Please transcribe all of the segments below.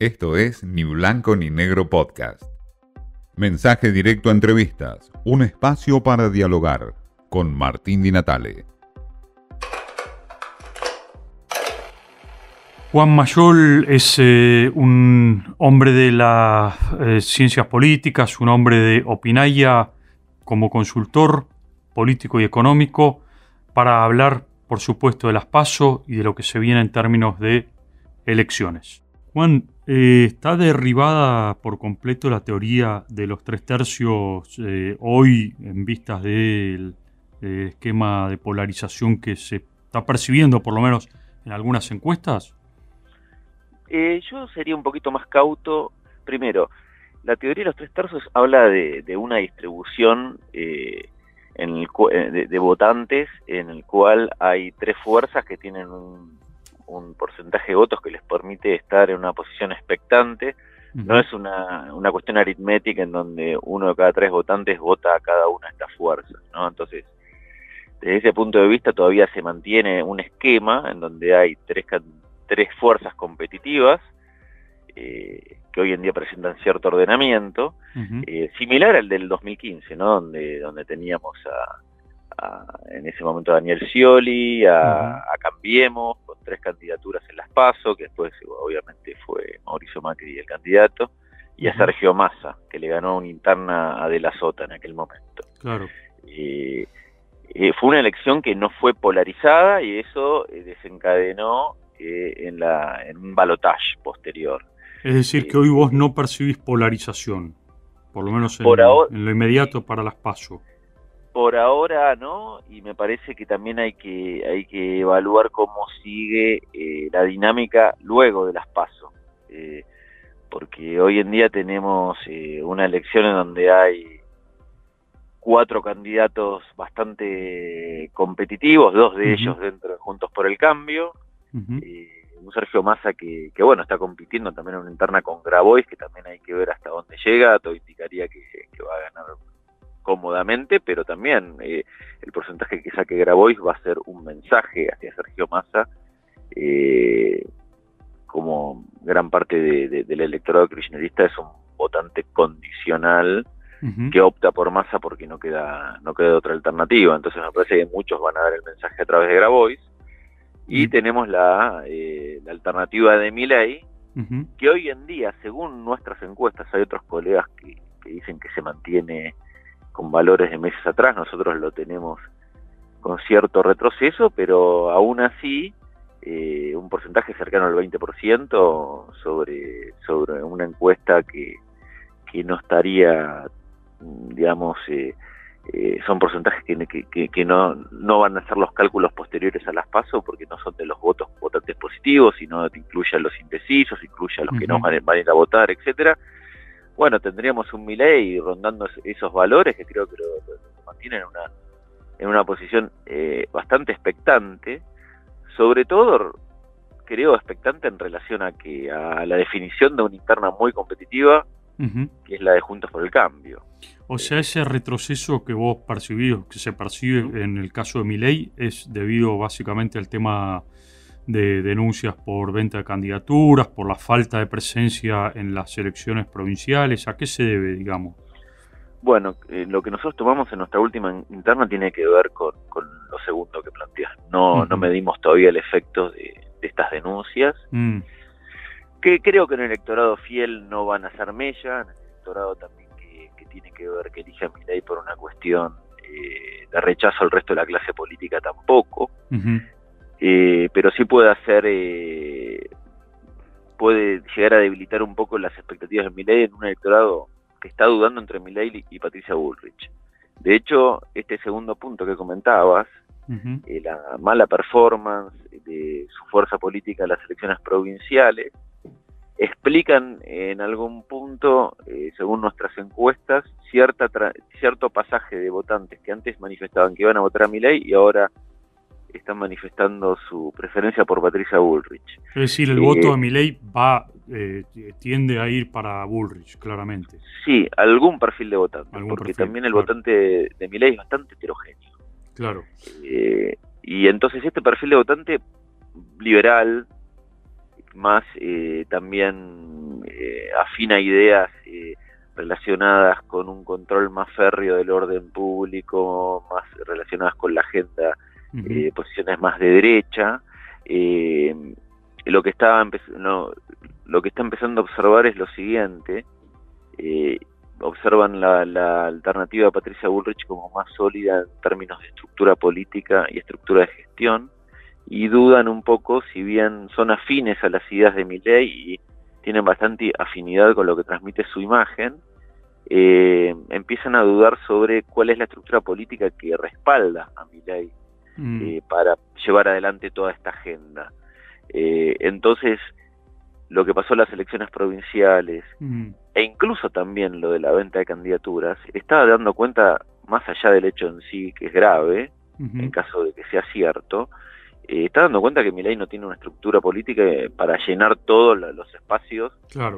Esto es Ni Blanco ni Negro Podcast. Mensaje directo a entrevistas, un espacio para dialogar con Martín Di Natale. Juan Mayol es eh, un hombre de las eh, ciencias políticas, un hombre de opinaya como consultor político y económico para hablar, por supuesto, de las PASO y de lo que se viene en términos de elecciones. Juan, eh, ¿está derribada por completo la teoría de los tres tercios hoy en vistas del esquema de polarización que se está percibiendo, por lo menos en algunas encuestas? Eh, yo sería un poquito más cauto. Primero, la teoría de los tres tercios habla de, una distribución eh, en eh, de, votantes en el cual hay tres fuerzas que tienen un, porcentaje de votos que les permite estar en una posición expectante. No es una, una cuestión aritmética en donde uno de cada tres votantes vota a cada una de estas fuerzas. ¿no? Entonces, desde ese punto de vista todavía se mantiene un esquema en donde hay tres, tres fuerzas competitivas eh, que hoy en día presentan cierto ordenamiento, eh, similar al del 2015, ¿no? donde, donde teníamos a, en ese momento a Daniel Scioli, a, Cambiemos, con tres candidaturas en las PASO, que después obviamente fue Mauricio Macri el candidato, y a Sergio Massa, que le ganó una interna a De la Sota en aquel momento. Claro. Eh, fue una elección que no fue polarizada y eso desencadenó en, la, en un balotage posterior. Es decir, que hoy vos no percibís polarización, por lo menos en, lo inmediato para las PASO. Por ahora no, y me parece que también hay que, hay que evaluar cómo sigue eh, la dinámica luego de las PASO. Eh, porque hoy en día tenemos eh, una elección en donde hay cuatro candidatos bastante competitivos, dos de ellos dentro de Juntos por el Cambio, un Sergio Massa que, bueno, está compitiendo también en una interna con Grabois, que también hay que ver hasta dónde llega, todo indicaría que, va a ganar cómodamente, pero también eh, el porcentaje que saque Grabois va a ser un mensaje hacia Sergio Massa, eh, como gran parte del electorado kirchnerista es un votante condicional que opta por Massa porque no queda no queda otra alternativa, entonces me parece que muchos van a dar el mensaje a través de Grabois, y tenemos la, eh, la, alternativa de Miley, que hoy en día, según nuestras encuestas, hay otros colegas que, dicen que se mantiene con valores de meses atrás, nosotros lo tenemos con cierto retroceso, pero aún así eh, un porcentaje cercano al 20% sobre, sobre una encuesta que, que no estaría, digamos, eh, eh, son porcentajes que, que, no, no van a ser los cálculos posteriores a las pasos porque no son de los votos votantes positivos, sino que incluye a los indecisos, incluye a los que no van, a ir a votar, etcétera. Bueno, tendríamos un Milei rondando esos valores que creo que lo, mantienen en una, en una posición eh, bastante expectante, sobre todo creo expectante en relación a que a la definición de una interna muy competitiva, que es la de Juntos por el Cambio. O sea, ese retroceso que vos percibís, que se percibe en el caso de Milei, es debido básicamente al tema de denuncias por venta de candidaturas, por la falta de presencia en las elecciones provinciales. ¿A qué se debe, digamos? Bueno, eh, lo que nosotros tomamos en nuestra última interna tiene que ver con, lo segundo que planteas. No, no medimos todavía el efecto de, estas denuncias, mm. que creo que en el electorado fiel no van a ser mella, en el electorado también tiene que ver que elija a ley por una cuestión eh, de rechazo al resto de la clase política tampoco, eh, pero sí puede hacer, eh, puede llegar a debilitar un poco las expectativas de Milei en un electorado que está dudando entre Milei y Patricia Bullrich. De hecho, este segundo punto que comentabas, la mala performance de su fuerza política en las elecciones provinciales, explican en algún punto, eh, según nuestras encuestas, cierta cierto pasaje de votantes que antes manifestaban que iban a votar a Milei y ahora están manifestando su preferencia por Patricia Bullrich. Es decir, el voto de eh, Milei va eh, tiende a ir para Bullrich, claramente. Sí, algún perfil de votante, porque también el votante de, Milei es bastante heterogéneo. Claro. y entonces este perfil de votante liberal, más eh, también eh, afina ideas eh, relacionadas con un control más férreo del orden público, más relacionadas con la agenda, eh, posiciones más de derecha. lo que estaba no, lo que está empezando a observar es lo siguiente. observan la, la, alternativa de Patricia Bullrich como más sólida en términos de estructura política y estructura de gestión y dudan un poco si bien son afines a las ideas de Milley y tienen bastante afinidad con lo que transmite su imagen, eh, empiezan a dudar sobre cuál es la estructura política que respalda a Milley mm. eh, para llevar adelante toda esta agenda. Eh, entonces, lo que pasó en las elecciones provinciales mm. e incluso también lo de la venta de candidaturas, estaba dando cuenta, más allá del hecho en sí, que es grave, en caso de que sea cierto, eh, está dando cuenta que Milei no tiene una estructura política eh, para llenar todos los espacios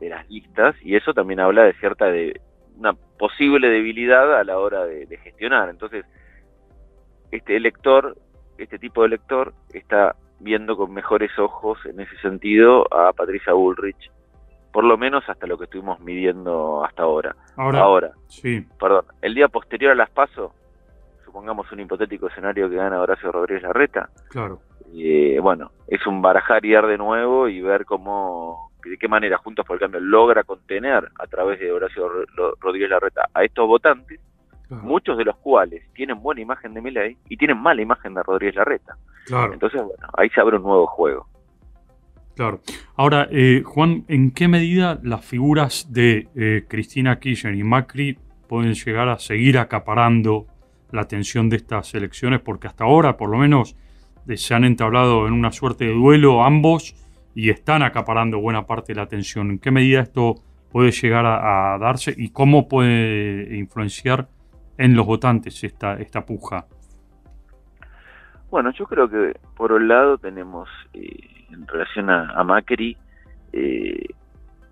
de las listas y eso también habla de cierta de una posible debilidad a la hora de, gestionar. Entonces, este elector, este tipo de elector, está viendo con mejores ojos en ese sentido a Patricia Bullrich, por lo menos hasta lo que estuvimos midiendo hasta ahora. Ahora, ahora sí. perdón, el día posterior a las PASO, supongamos un hipotético escenario que gana Horacio Rodríguez Larreta. Claro eh, bueno, es un barajar y de nuevo y ver cómo, de qué manera Juntos por el Cambio logra contener a través de Horacio Rodríguez Larreta a estos votantes, muchos de los cuales tienen buena imagen de Milei y tienen mala imagen de Rodríguez Larreta. Claro. Entonces, bueno, ahí se abre un nuevo juego. Claro. Ahora, eh, Juan, ¿en qué medida las figuras de eh, Cristina Kirchner y Macri pueden llegar a seguir acaparando la atención de estas elecciones? Porque hasta ahora, por lo menos, se han entablado en una suerte de duelo ambos y están acaparando buena parte de la atención. ¿En qué medida esto puede llegar a, darse y cómo puede influenciar en los votantes esta, esta puja? Bueno, yo creo que por un lado tenemos eh, en relación a, Macri eh,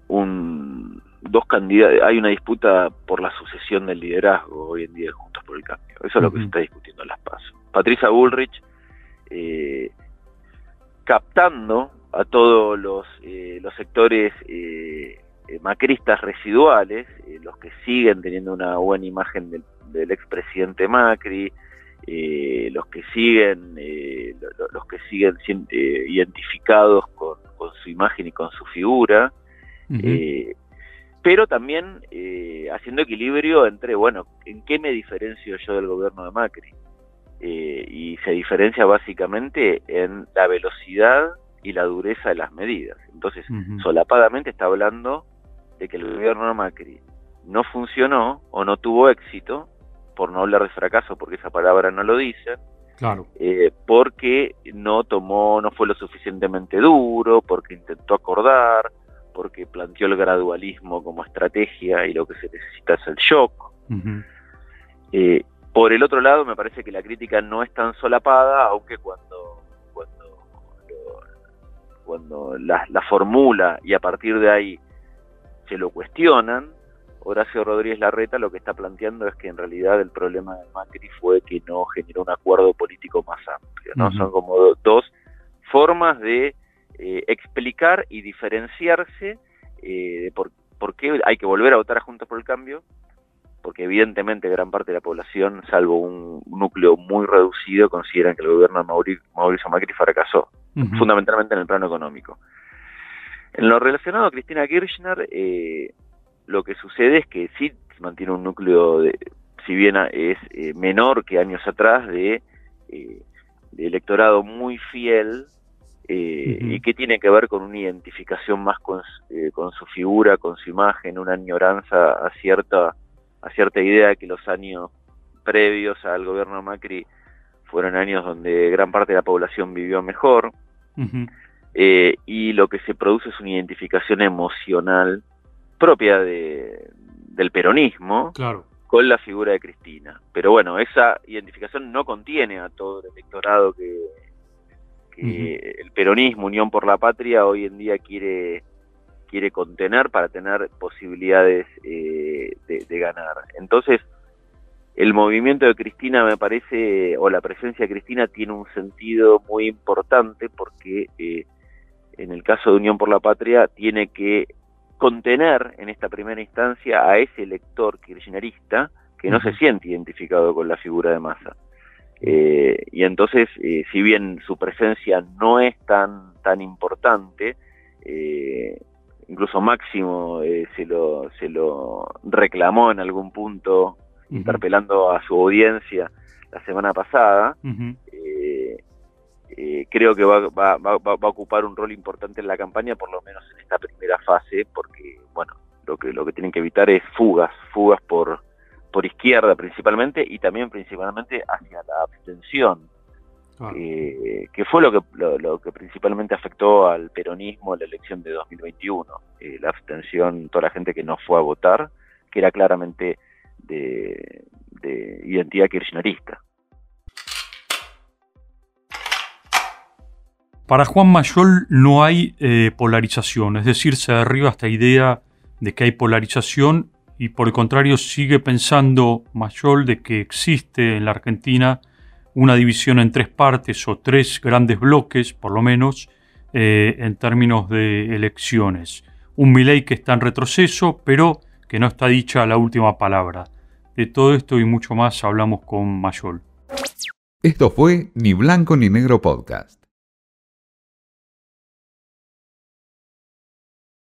un, dos candidatos, hay una disputa por la sucesión del liderazgo hoy en día Juntos por el Cambio. Eso es lo que se está discutiendo en las PASO. Patricia Bullrich eh, captando a todos los, eh, los sectores eh, macristas residuales, los que siguen teniendo una buena imagen del, expresidente Macri, los que siguen los que siguen identificados con, su imagen y con su figura, pero también haciendo equilibrio entre, bueno, ¿en qué me diferencio yo del gobierno de Macri? Eh, y se diferencia básicamente en la velocidad y la dureza de las medidas. Entonces, solapadamente está hablando de que el gobierno de Macri no funcionó o no tuvo éxito, por no hablar de fracaso, porque esa palabra no lo dice, claro. Eh, porque no tomó, no fue lo suficientemente duro, porque intentó acordar, porque planteó el gradualismo como estrategia y lo que se necesita es el shock. Por el otro lado, me parece que la crítica no es tan solapada, aunque cuando, cuando, la, formula y a partir de ahí se lo cuestionan, Horacio Rodríguez Larreta lo que está planteando es que en realidad el problema de Macri fue que no generó un acuerdo político más amplio. ¿no? Son como dos formas de eh, explicar y diferenciarse eh, de por, por, qué hay que volver a votar a Juntos por el Cambio porque evidentemente gran parte de la población, salvo un, núcleo muy reducido, consideran que el gobierno de Mauricio, Macri fracasó, fundamentalmente en el plano económico. En lo relacionado a Cristina Kirchner, eh, lo que sucede es que sí mantiene un núcleo, de, si bien es eh, menor que años atrás, de, eh, electorado muy fiel y que tiene que ver con una identificación más con, con, su figura, con su imagen, una añoranza a cierta a cierta idea de que los años previos al gobierno de Macri fueron años donde gran parte de la población vivió mejor, eh, y lo que se produce es una identificación emocional propia de, del peronismo con la figura de Cristina. Pero bueno, esa identificación no contiene a todo el electorado que, el peronismo, Unión por la Patria, hoy en día quiere quiere contener para tener posibilidades eh, de, ganar. Entonces, el movimiento de Cristina me parece, o la presencia de Cristina tiene un sentido muy importante porque eh, en el caso de Unión por la Patria tiene que contener en esta primera instancia a ese elector kirchnerista que no se siente identificado con la figura de Massa. Eh, y entonces, eh, si bien su presencia no es tan, tan importante, eh, incluso Máximo se, lo, se lo reclamó en algún punto, interpelando a su audiencia la semana pasada, creo que va, va, va, va, a ocupar un rol importante en la campaña, por lo menos en esta primera fase, porque, bueno, lo que, lo que tienen que evitar es fugas, fugas por por izquierda principalmente y también principalmente hacia la abstención, que fue lo que, lo, que principalmente afectó al peronismo en la elección de 2021, eh, la abstención, toda la gente que no fue a votar, que era claramente de, identidad kirchnerista. Para Juan Mayol no hay eh, polarización, es decir, se derriba esta idea de que hay polarización y por el contrario sigue pensando Mayol de que existe en la Argentina una división en tres partes o tres grandes bloques, por lo menos, eh, en términos de elecciones. Un Milei que está en retroceso, pero que no está dicha la última palabra. De todo esto y mucho más hablamos con Mayol. Esto fue Ni Blanco ni Negro Podcast.